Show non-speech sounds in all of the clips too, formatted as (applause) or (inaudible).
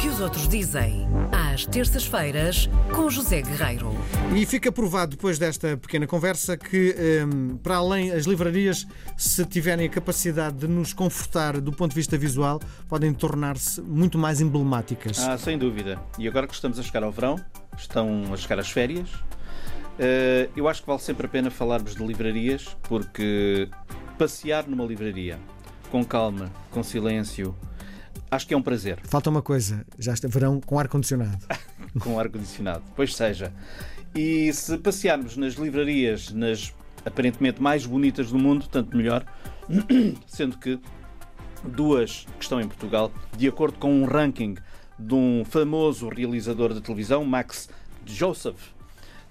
que os outros dizem, às terças-feiras, com José Guerreiro. E fica provado depois desta pequena conversa que, hum, para além, as livrarias, se tiverem a capacidade de nos confortar do ponto de vista visual, podem tornar-se muito mais emblemáticas. Ah, sem dúvida. E agora que estamos a chegar ao verão, estão a chegar as férias, eh, eu acho que vale sempre a pena falarmos de livrarias, porque passear numa livraria com calma, com silêncio, acho que é um prazer. Falta uma coisa, já está verão com ar-condicionado. (laughs) com ar-condicionado. Pois seja. E se passearmos nas livrarias, nas aparentemente mais bonitas do mundo, tanto melhor, (clears throat) sendo que duas que estão em Portugal, de acordo com um ranking de um famoso realizador de televisão, Max Joseph,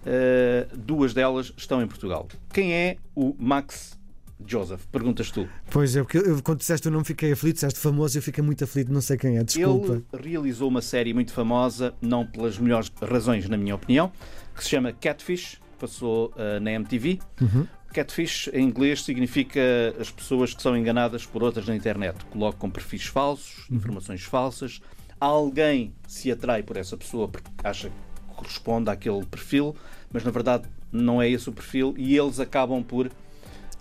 uh, duas delas estão em Portugal. Quem é o Max Joseph? Perguntas tu. Pois é, porque eu, quando disseste o nome fiquei aflito, disseste famoso, eu fiquei muito aflito, não sei quem é, desculpa. Ele realizou uma série muito famosa, não pelas melhores razões, na minha opinião, que se chama Catfish, passou uh, na MTV. Uhum. Catfish em inglês significa as pessoas que são enganadas por outras na internet. Colocam perfis falsos, uhum. informações falsas. Alguém se atrai por essa pessoa porque acha que corresponde àquele perfil, mas na verdade não é esse o perfil e eles acabam por.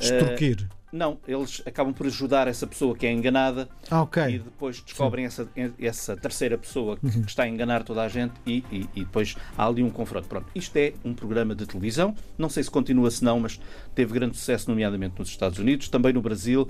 Extorquir. Uh, não, eles acabam por ajudar essa pessoa que é enganada ah, okay. e depois descobrem essa, essa terceira pessoa que, uhum. está a enganar toda a gente e, e, e, depois há ali um confronto. Pronto, isto é um programa de televisão, não sei se continua se não, mas teve grande sucesso, nomeadamente nos Estados Unidos, também no Brasil,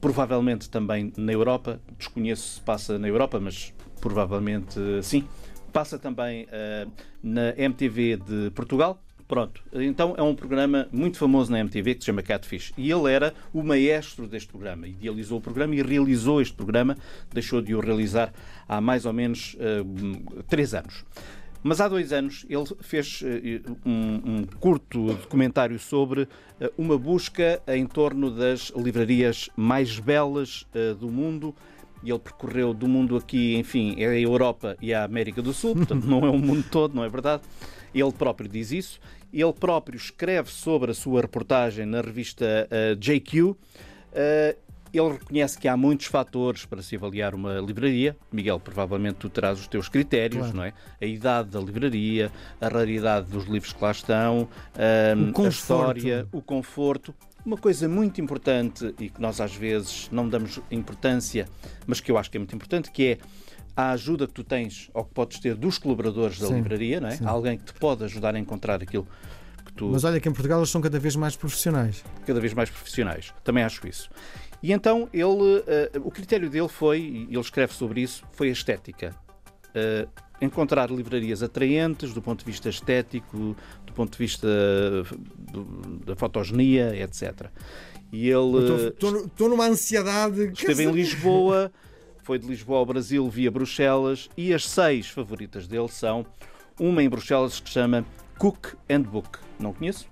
provavelmente também na Europa. Desconheço se passa na Europa, mas provavelmente sim. Passa também uh, na MTV de Portugal. Pronto, então é um programa muito famoso na MTV que se chama Catfish. E ele era o maestro deste programa. Idealizou o programa e realizou este programa. Deixou de o realizar há mais ou menos uh, três anos. Mas há dois anos ele fez uh, um, um, curto documentário sobre uh, uma busca em torno das livrarias mais belas do mundo e ele percorreu do mundo aqui, enfim, é a Europa e a América do Sul, portanto (laughs) não é o mundo todo, não é verdade? Ele próprio diz isso. Ele próprio escreve sobre a sua reportagem na revista uh, JQ. Uh, ele reconhece que há muitos fatores para se avaliar uma livraria. Miguel, provavelmente tu terás os teus critérios, claro. não é? A idade da livraria, a raridade dos livros que lá estão, uh, a história, o conforto. Uma coisa muito importante e que nós às vezes não damos importância, mas que eu acho que é muito importante, que é a ajuda que tu tens ou que podes ter dos colaboradores da sim, livraria, não é? Alguém que te pode ajudar a encontrar aquilo que tu. Mas olha que em Portugal eles são cada vez mais profissionais. Cada vez mais profissionais. Também acho isso. E então ele, uh, o critério dele foi, e ele escreve sobre isso, foi a estética. Uh, encontrar livrarias atraentes do ponto de vista estético, do ponto de vista do, da fotogenia, etc. E ele. Estou numa ansiedade. Esteve em Lisboa, (laughs) foi de Lisboa ao Brasil via Bruxelas e as seis favoritas dele são uma em Bruxelas que se chama Cook and Book. Não conheço?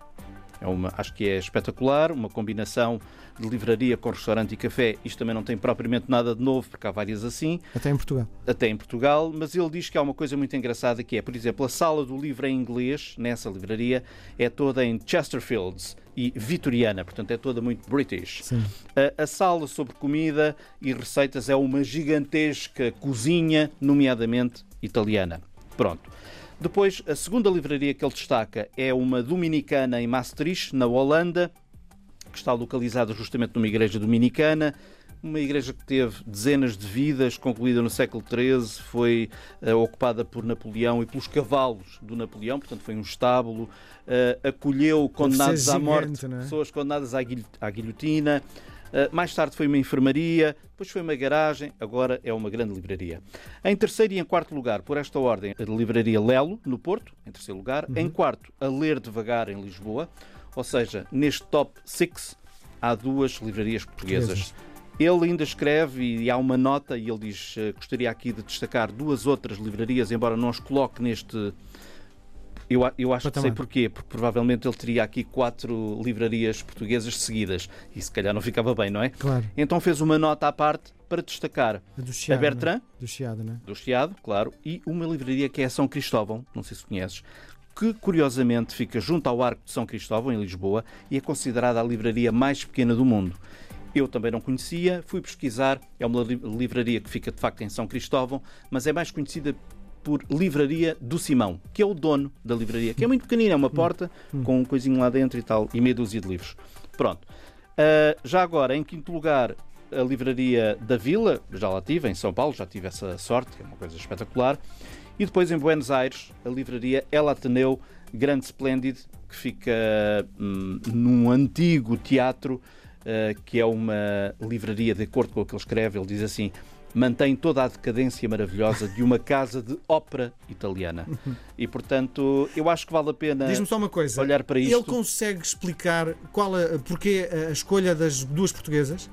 É uma, acho que é espetacular, uma combinação de livraria com restaurante e café. Isto também não tem propriamente nada de novo, porque há várias assim. Até em Portugal. Até em Portugal, mas ele diz que há uma coisa muito engraçada que é, por exemplo, a sala do livro em inglês, nessa livraria, é toda em Chesterfields e vitoriana, portanto é toda muito British. A, a, sala sobre comida e receitas é uma gigantesca cozinha, nomeadamente italiana. Pronto. Depois, a segunda livraria que ele destaca é uma dominicana em Maastricht, na Holanda, que está localizada justamente numa igreja dominicana. Uma igreja que teve dezenas de vidas, concluída no século XIII, foi uh, ocupada por Napoleão e pelos cavalos do Napoleão, portanto foi um estábulo, uh, acolheu condenados à morte, é? pessoas condenadas à, guil à guilhotina. Uh, mais tarde foi uma enfermaria, depois foi uma garagem, agora é uma grande livraria. Em terceiro e em quarto lugar, por esta ordem, a livraria Lelo, no Porto, em terceiro lugar. Uhum. Em quarto, a Ler Devagar, em Lisboa. Ou seja, neste top 6 há duas livrarias portuguesas. Ele ainda escreve e há uma nota e ele diz uh, gostaria aqui de destacar duas outras livrarias, embora não as coloque neste. Eu, eu acho que sei porquê, porque provavelmente ele teria aqui quatro livrarias portuguesas seguidas e se calhar não ficava bem, não é? Claro. Então fez uma nota à parte para destacar a, do Chiado, a Bertrand, né? do Chiado, né? do Chiado, claro, e uma livraria que é São Cristóvão, não sei se conheces, que curiosamente fica junto ao Arco de São Cristóvão, em Lisboa, e é considerada a livraria mais pequena do mundo. Eu também não conhecia, fui pesquisar. É uma livraria que fica de facto em São Cristóvão, mas é mais conhecida por Livraria do Simão, que é o dono da livraria, que é muito pequenina, é uma porta com um coisinho lá dentro e tal, e meia dúzia de livros. Pronto. Uh, já agora, em quinto lugar, a livraria da Vila, já lá tive, em São Paulo, já tive essa sorte, que é uma coisa espetacular. E depois em Buenos Aires, a livraria El Ateneu Grande Splendid, que fica hum, num antigo teatro, que é uma livraria, de acordo com o que ele escreve, ele diz assim: mantém toda a decadência maravilhosa de uma casa de ópera italiana. E, portanto, eu acho que vale a pena Diz-me só uma coisa. olhar para isto. Ele consegue explicar qual a, porque a escolha das duas portuguesas?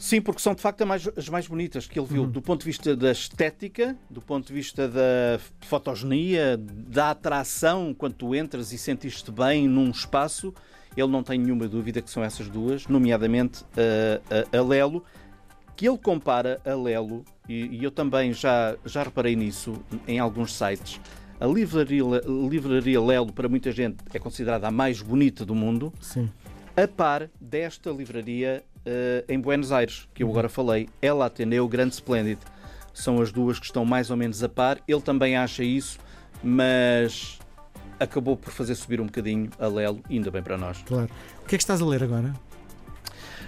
Sim, porque são de facto as mais, as mais bonitas que ele viu, Uhum. do ponto de vista da estética, do ponto de vista da fotogenia, da atração, quando tu entras e sentiste bem num espaço, ele não tem nenhuma dúvida que são essas duas, nomeadamente a, a, a Lelo, que ele compara a Lelo, e, e eu também já, já reparei nisso em alguns sites. A livraria, livraria Lelo, para muita gente, é considerada a mais bonita do mundo Sim. a par desta livraria eh, em Buenos Aires, que eu agora falei, ela Ateneu Grande Splendid. São as duas que estão mais ou menos a par. Ele também acha isso, mas acabou por fazer subir um bocadinho a Lelo, ainda bem para nós. Claro. O que é que estás a ler agora?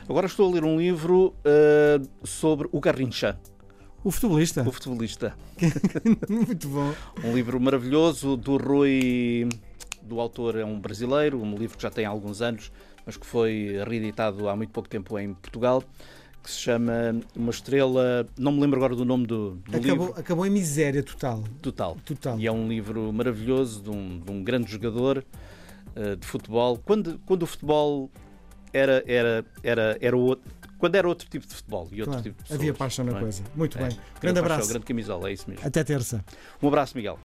Agora estou a ler um livro eh, sobre o Garrincha, O futebolista. o futebolista. (laughs) Muito bom. Um livro maravilhoso do Rui. Do autor é um brasileiro, um livro que já tem alguns anos, mas que foi reeditado há muito pouco tempo em Portugal, que se chama Uma Estrela. Não me lembro agora do nome do, do Acabou, livro acabou em miséria total. total. Total. E é um livro maravilhoso de um, de um grande jogador eh, de futebol. Quando, quando o futebol era, era, era, era outro, quando era outro tipo de futebol e outro Claro. tipo de pessoas, Havia paixão na é? coisa. Muito É. bem. Grande Grande paixão, abraço. Grande camisola, é isso mesmo. Até terça. Um abraço, Miguel.